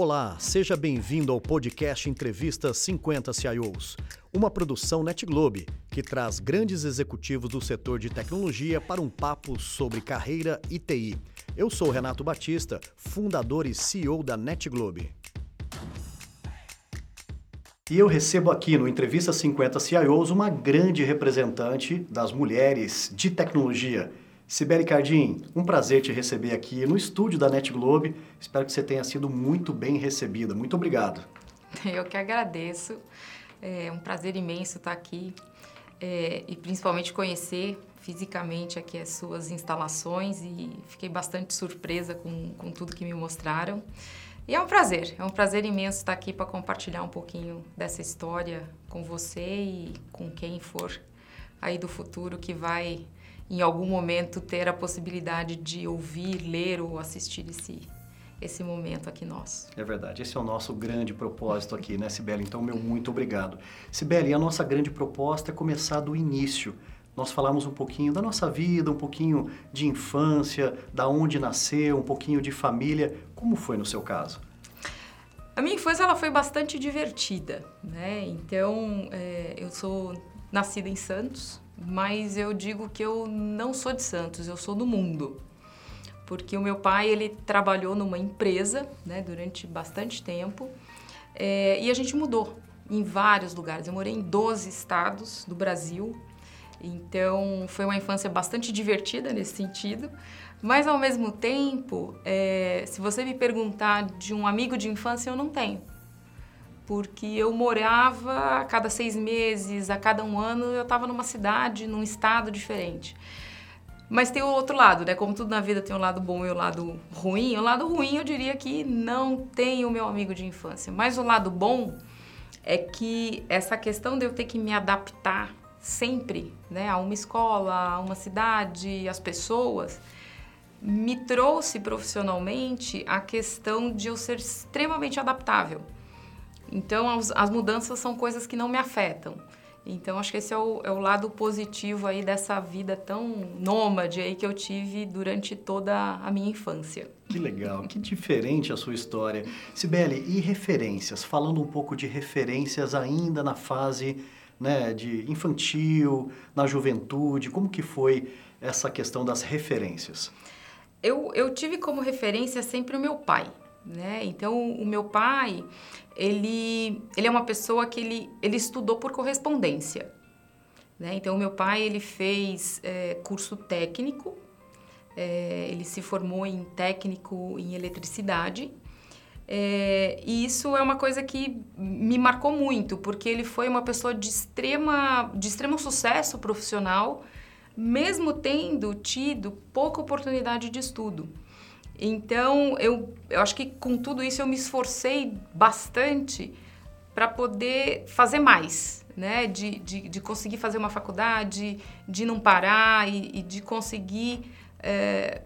Olá, seja bem-vindo ao podcast Entrevista 50 CIOs, uma produção NetGlobe que traz grandes executivos do setor de tecnologia para um papo sobre carreira e TI. Eu sou Renato Batista, fundador e CEO da NetGlobe. E eu recebo aqui no Entrevista 50 CIOs uma grande representante das mulheres de tecnologia Sibeli Cardim, um prazer te receber aqui no estúdio da Net Globe. Espero que você tenha sido muito bem recebida. Muito obrigado. Eu que agradeço. É um prazer imenso estar aqui é, e principalmente conhecer fisicamente aqui as suas instalações e fiquei bastante surpresa com, com tudo que me mostraram. E é um prazer, é um prazer imenso estar aqui para compartilhar um pouquinho dessa história com você e com quem for aí do futuro que vai em algum momento ter a possibilidade de ouvir, ler ou assistir esse, esse momento aqui nosso. É verdade, esse é o nosso grande propósito aqui, né, Sibeli? Então, meu muito obrigado. Sibeli, a nossa grande proposta é começar do início. Nós falamos um pouquinho da nossa vida, um pouquinho de infância, da onde nasceu, um pouquinho de família. Como foi no seu caso? A minha infância ela foi bastante divertida, né? Então, é, eu sou nascida em Santos, mas eu digo que eu não sou de Santos, eu sou do mundo. Porque o meu pai, ele trabalhou numa empresa, né, durante bastante tempo, é, e a gente mudou em vários lugares. Eu morei em 12 estados do Brasil, então foi uma infância bastante divertida nesse sentido, mas ao mesmo tempo, é, se você me perguntar de um amigo de infância, eu não tenho porque eu morava a cada seis meses, a cada um ano, eu estava numa cidade, num estado diferente. Mas tem o outro lado, né? Como tudo na vida tem um lado bom e o um lado ruim. O lado ruim eu diria que não tem o meu amigo de infância. Mas o lado bom é que essa questão de eu ter que me adaptar sempre, né, a uma escola, a uma cidade, as pessoas, me trouxe profissionalmente a questão de eu ser extremamente adaptável. Então, as, as, mudanças são coisas que não me afetam. Então, acho que esse é o, é o, lado positivo aí dessa vida tão nômade aí que eu tive durante toda a minha infância. Que legal, que diferente a sua história. Sibeli, e referências? Falando um pouco de referências ainda na fase né, de infantil, na juventude, como que foi essa questão das referências? Eu, eu tive como referência sempre o meu pai né? Então, o meu pai, ele, ele é uma pessoa que ele, ele estudou por correspondência, né? Então, o meu pai, ele fez é, curso técnico, é, ele se formou em técnico em eletricidade, é, e isso é uma coisa que me marcou muito, porque ele foi uma pessoa de, extrema, de extremo sucesso profissional, mesmo tendo tido pouca oportunidade de estudo. Então, eu, eu acho que com tudo isso eu me esforcei bastante para poder fazer mais, né? De, de, de, conseguir fazer uma faculdade, de não parar e, e de conseguir, é,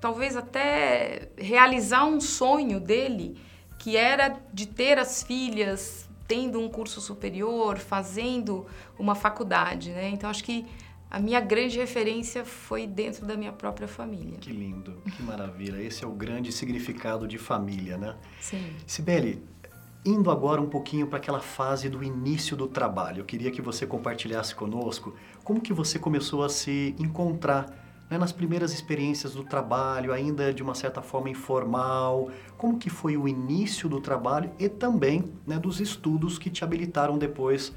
talvez até realizar um sonho dele, que era de ter as filhas tendo um curso superior, fazendo uma faculdade, né? Então, acho que a minha grande referência foi dentro da minha própria família. Que lindo, que maravilha. Esse é o grande significado de família, né? Sim. Sibeli, indo agora um pouquinho para aquela fase do início do trabalho, eu queria que você compartilhasse conosco como que você começou a se encontrar né, nas primeiras experiências do trabalho, ainda de uma certa forma informal, como que foi o início do trabalho e também né, dos estudos que te habilitaram depois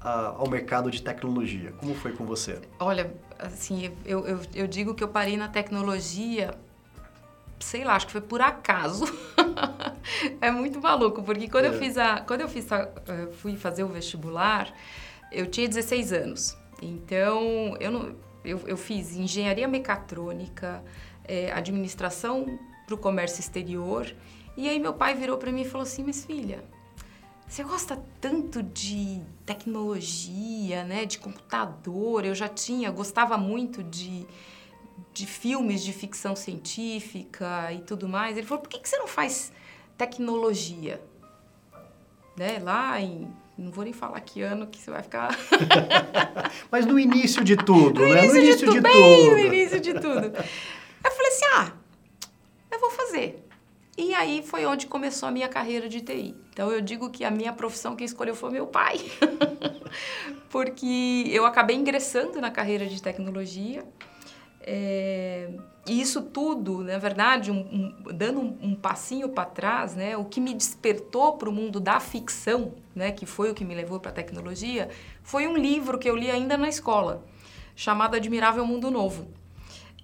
a, ao mercado de tecnologia? Como foi com você? Olha, assim, eu, eu, eu digo que eu parei na tecnologia sei lá, acho que foi por acaso. é muito maluco, porque quando é. eu fiz a, quando eu fiz a, eh, fui fazer o vestibular, eu tinha 16 anos. Então, eu não, eu, eu fiz engenharia mecatrônica, é, administração para o comércio exterior. E aí meu pai virou para mim e falou assim: "Mas filha, você gosta tanto de tecnologia, né, de computador? Eu já tinha, gostava muito de, de filmes de ficção científica e tudo mais. Ele falou: por que, que você não faz tecnologia? Né, lá em. Não vou nem falar que ano que você vai ficar. Mas no início de tudo, no né? Início no início de, tudo, bem no início de tudo. Eu falei assim: ah, eu vou fazer. E aí foi onde começou a minha carreira de TI. Então eu digo que a minha profissão quem escolheu foi meu pai. Porque eu acabei ingressando na carreira de tecnologia. É, e isso tudo, na verdade, um, um, dando um, um passinho para trás, né, o que me despertou para o mundo da ficção, né, que foi o que me levou para a tecnologia, foi um livro que eu li ainda na escola, chamado Admirável Mundo Novo.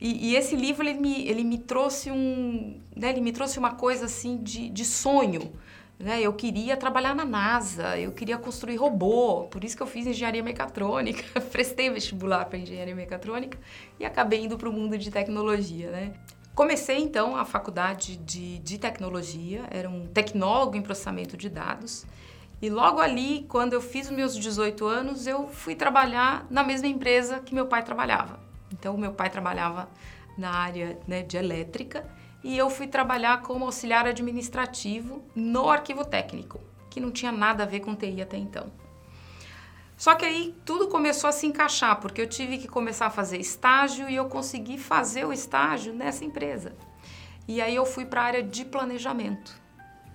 E, e, esse livro ele me, ele me trouxe um, né, ele me trouxe uma coisa assim de, de sonho. Né? Eu queria trabalhar na NASA, eu queria construir robô, por isso que eu fiz engenharia mecatrônica, prestei vestibular para engenharia mecatrônica e acabei indo para o mundo de tecnologia. Né? Comecei então a faculdade de, de tecnologia, era um tecnólogo em processamento de dados. E logo ali, quando eu fiz os meus 18 anos, eu fui trabalhar na mesma empresa que meu pai trabalhava. Então, meu pai trabalhava na área né, de elétrica e eu fui trabalhar como auxiliar administrativo no arquivo técnico, que não tinha nada a ver com TI até então. Só que aí tudo começou a se encaixar, porque eu tive que começar a fazer estágio e eu consegui fazer o estágio nessa empresa. E aí eu fui para a área de planejamento,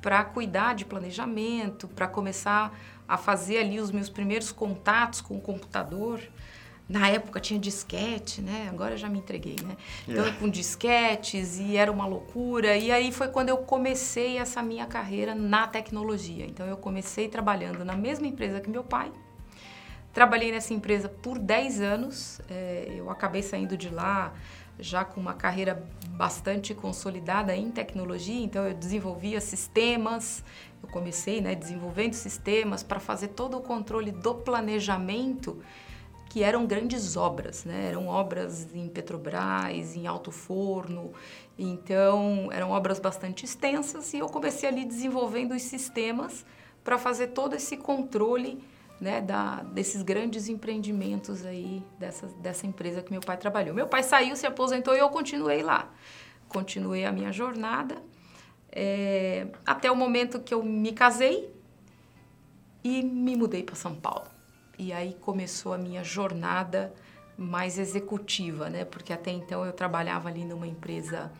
para cuidar de planejamento, para começar a fazer ali os meus primeiros contatos com o computador. Na época tinha disquete, né? Agora já me entreguei, né? Então, yeah. É. com disquetes e era uma loucura. E aí foi quando eu comecei essa minha carreira na tecnologia. Então, eu comecei trabalhando na mesma empresa que meu pai. Trabalhei nessa empresa por 10 anos. É, eu acabei saindo de lá já com uma carreira bastante consolidada em tecnologia. Então, eu desenvolvia sistemas. Eu comecei né, desenvolvendo sistemas para fazer todo o controle do planejamento que eram grandes obras, né? Eram obras em Petrobras, em Alto Forno, então eram obras bastante extensas e eu comecei ali desenvolvendo os sistemas para fazer todo esse controle né, da, desses grandes empreendimentos aí dessa, dessa empresa que meu pai trabalhou. Meu pai saiu, se aposentou e eu continuei lá. Continuei a minha jornada é, até o momento que eu me casei e me mudei para São Paulo. E aí começou a minha jornada mais executiva, né? Porque até então eu trabalhava ali numa empresa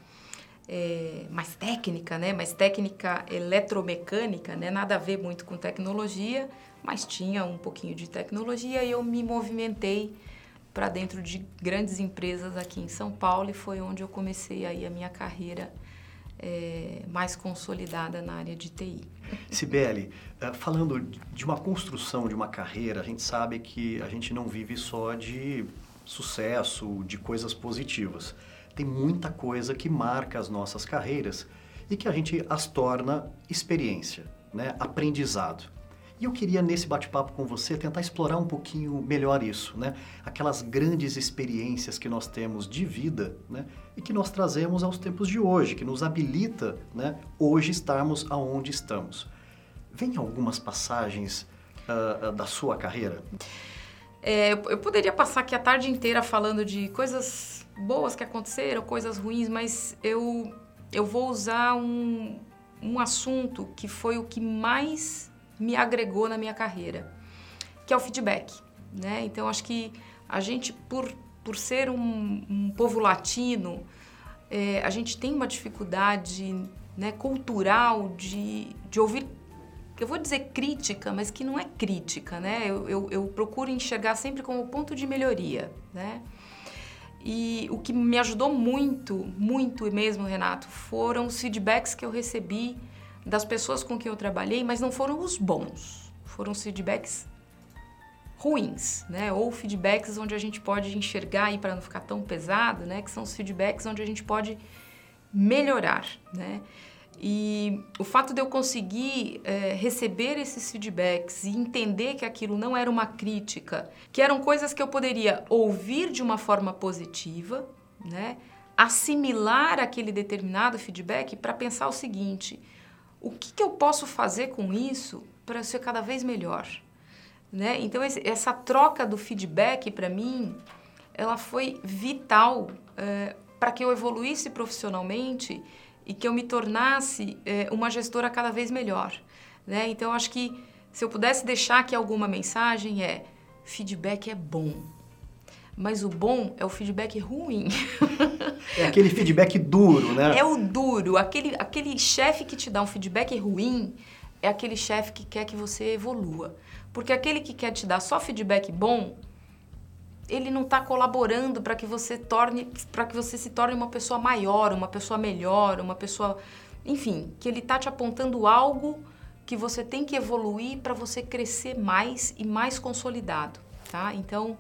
é, mais técnica, né? Mais técnica eletromecânica, né? Nada a ver muito com tecnologia, mas tinha um pouquinho de tecnologia e eu me movimentei para dentro de grandes empresas aqui em São Paulo e foi onde eu comecei aí a minha carreira é, mais consolidada na área de TI. Sibeli, eh, falando de uma construção de uma carreira, a gente sabe que a gente não vive só de sucesso, de coisas positivas. Tem muita coisa que marca as nossas carreiras e que a gente as torna experiência, né? aprendizado. E eu queria, nesse bate-papo com você, tentar explorar um pouquinho melhor isso, né? Aquelas grandes experiências que nós temos de vida, né? E que nós trazemos aos tempos de hoje, que nos habilita, né? Hoje estarmos aonde estamos. Vem algumas passagens uh, da sua carreira? É, eu poderia passar aqui a tarde inteira falando de coisas boas que aconteceram, coisas ruins, mas eu, eu vou usar um, um assunto que foi o que mais me agregou na minha carreira, que é o feedback. Né? Então, acho que a gente, por, por ser um, um povo latino, é, a gente tem uma dificuldade né, cultural de, de ouvir, eu vou dizer crítica, mas que não é crítica, né? Eu, eu, eu procuro enxergar sempre como ponto de melhoria, né? E o que me ajudou muito, muito mesmo, Renato, foram os feedbacks que eu recebi das pessoas com quem eu trabalhei, mas não foram os bons. Foram os feedbacks ruins, né? Ou feedbacks onde a gente pode enxergar aí para não ficar tão pesado, né? Que são os feedbacks onde a gente pode melhorar, né? E o fato de eu conseguir é, receber esses feedbacks e entender que aquilo não era uma crítica, que eram coisas que eu poderia ouvir de uma forma positiva, né? Assimilar aquele determinado feedback para pensar o seguinte: o que, que eu posso fazer com isso para ser cada vez melhor? Né? Então, esse, essa troca do feedback, para mim, ela foi vital é, para que eu evoluísse profissionalmente e que eu me tornasse é, uma gestora cada vez melhor. Né? Então, acho que se eu pudesse deixar aqui alguma mensagem é feedback é bom, Mas o bom é o feedback ruim. É aquele feedback duro, né? É o duro. Aquele, aquele chefe que te dá um feedback ruim é aquele chefe que quer que você evolua. Porque aquele que quer te dar só feedback bom, ele não está colaborando para que você torne, para que você se torne uma pessoa maior, uma pessoa melhor, uma pessoa, enfim, que ele está te apontando algo que você tem que evoluir para você crescer mais e mais consolidado, tá? Então,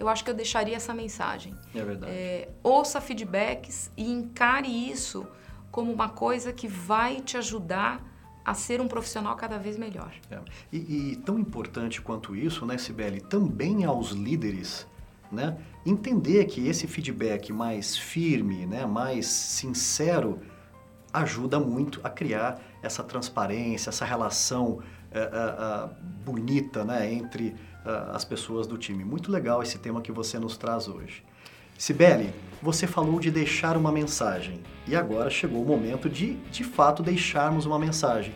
eu acho que eu deixaria essa mensagem. É verdade. É, ouça feedbacks e encare isso como uma coisa que vai te ajudar a ser um profissional cada vez melhor. É. E, e, tão importante quanto isso, né, Sibeli, também aos líderes, né, entender que esse feedback mais firme, né, mais sincero, ajuda muito a criar essa transparência, essa relação é, é, bonita, né, entre uh, as pessoas do time. Muito legal esse tema que você nos traz hoje. Sibeli, você falou de deixar uma mensagem e agora chegou o momento de, de fato, deixarmos uma mensagem.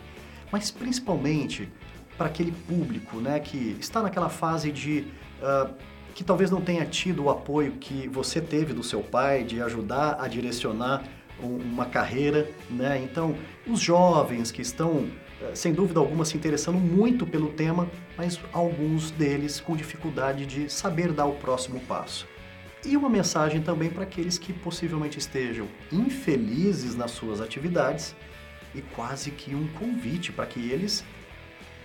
Mas principalmente para aquele público né, que está naquela fase de. Uh, que talvez não tenha tido o apoio que você teve do seu pai, de ajudar a direcionar uma carreira, né? Então, os jovens que estão sem dúvida alguma, se interessando muito pelo tema, mas alguns deles com dificuldade de saber dar o próximo passo. E uma mensagem também para aqueles que possivelmente estejam infelizes nas suas atividades e quase que um convite para que eles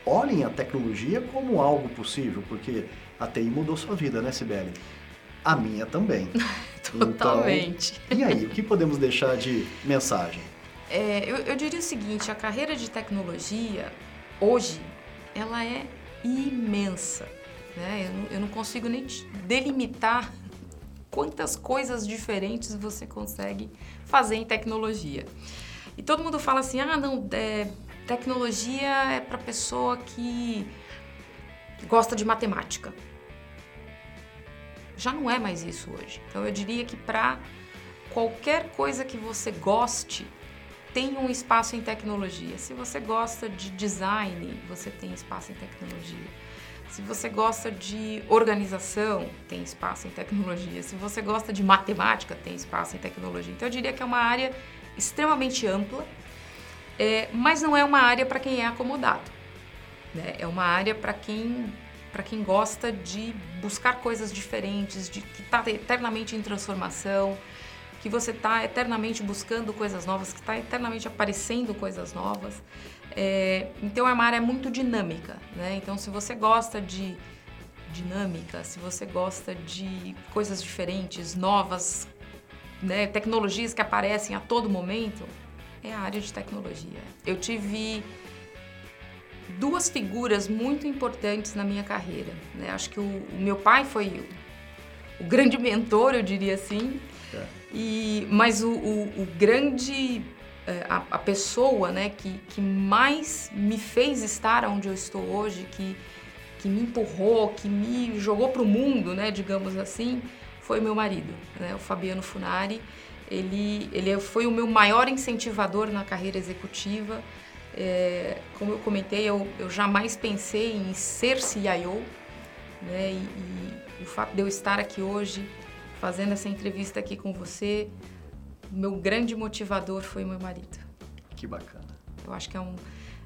olhem a tecnologia como algo possível, porque a TI mudou sua vida, né, Sibeli? A minha também. Totalmente. Então, e aí, o que podemos deixar de mensagem? É, eu, eu diria o seguinte, a carreira de tecnologia, hoje, ela é imensa. Né? Eu, não, eu não consigo nem delimitar quantas coisas diferentes você consegue fazer em tecnologia. E todo mundo fala assim, ah, não, é, tecnologia é para pessoa que gosta de matemática. Já não é mais isso hoje. Então eu diria que para qualquer coisa que você goste, tem um espaço em tecnologia. Se você gosta de design, você tem espaço em tecnologia. Se você gosta de organização, tem espaço em tecnologia. Se você gosta de matemática, tem espaço em tecnologia. Então eu diria que é uma área extremamente ampla, é, mas não é uma área para quem é acomodado. Né? É uma área para quem para quem gosta de buscar coisas diferentes, de que está eternamente em transformação, que você está eternamente buscando coisas novas, que está eternamente aparecendo coisas novas. É, então é uma área muito dinâmica, né? Então se você gosta de dinâmica, se você gosta de coisas diferentes, novas, né, tecnologias que aparecem a todo momento, é a área de tecnologia. Eu tive duas figuras muito importantes na minha carreira. Né? Acho que o, o meu pai foi o, grande mentor, eu diria assim, é. E, mas o, o, o grande, é, a, a, pessoa né, que, que mais me fez estar onde eu estou hoje, que, que me empurrou, que me jogou para o mundo, né, digamos assim, foi meu marido, né, o Fabiano Funari. Ele, ele foi o meu maior incentivador na carreira executiva. É, como eu comentei, eu, eu jamais pensei em ser CIO, né, e, e o fato de eu estar aqui hoje fazendo essa entrevista aqui com você, meu grande motivador foi meu marido. Que bacana. Eu acho que é, um,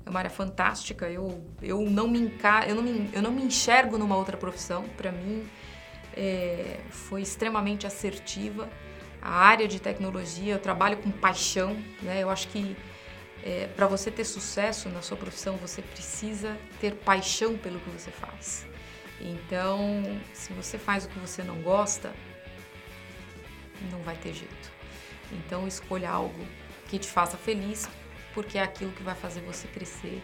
é uma área fantástica. Eu, eu, não me encar, eu, não me, eu não me enxergo numa outra profissão. Para mim, é, foi extremamente assertiva. A área de tecnologia, eu trabalho com paixão. Né? Eu acho que é, para você ter sucesso na sua profissão, você precisa ter paixão pelo que você faz. Então, se você faz o que você não gosta, não vai ter jeito. Então escolha algo que te faça feliz, porque é aquilo que vai fazer você crescer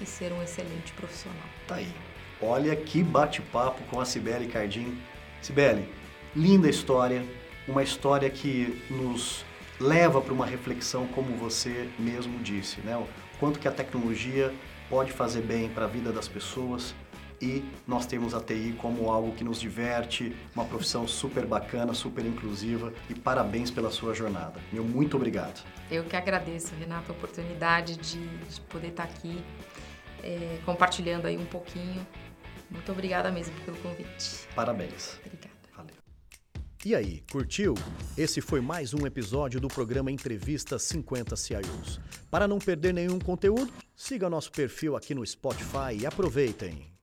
e ser um excelente profissional. Tá aí. Olha que bate-papo com a Cibele Cardim. Cibele, linda história, uma história que nos leva para uma reflexão, como você mesmo disse, né? O quanto que a tecnologia pode fazer bem para a vida das pessoas, e nós temos a TI como algo que nos diverte, uma profissão super bacana, super inclusiva e parabéns pela sua jornada. Meu muito obrigado. Eu que agradeço, Renato, a oportunidade de, de poder estar aqui é, compartilhando aí um pouquinho. Muito obrigada mesmo pelo convite. Parabéns. Obrigada. Valeu. E aí, curtiu? Esse foi mais um episódio do programa Entrevista 50 CIOs. Para não perder nenhum conteúdo, siga nosso perfil aqui no Spotify e aproveitem!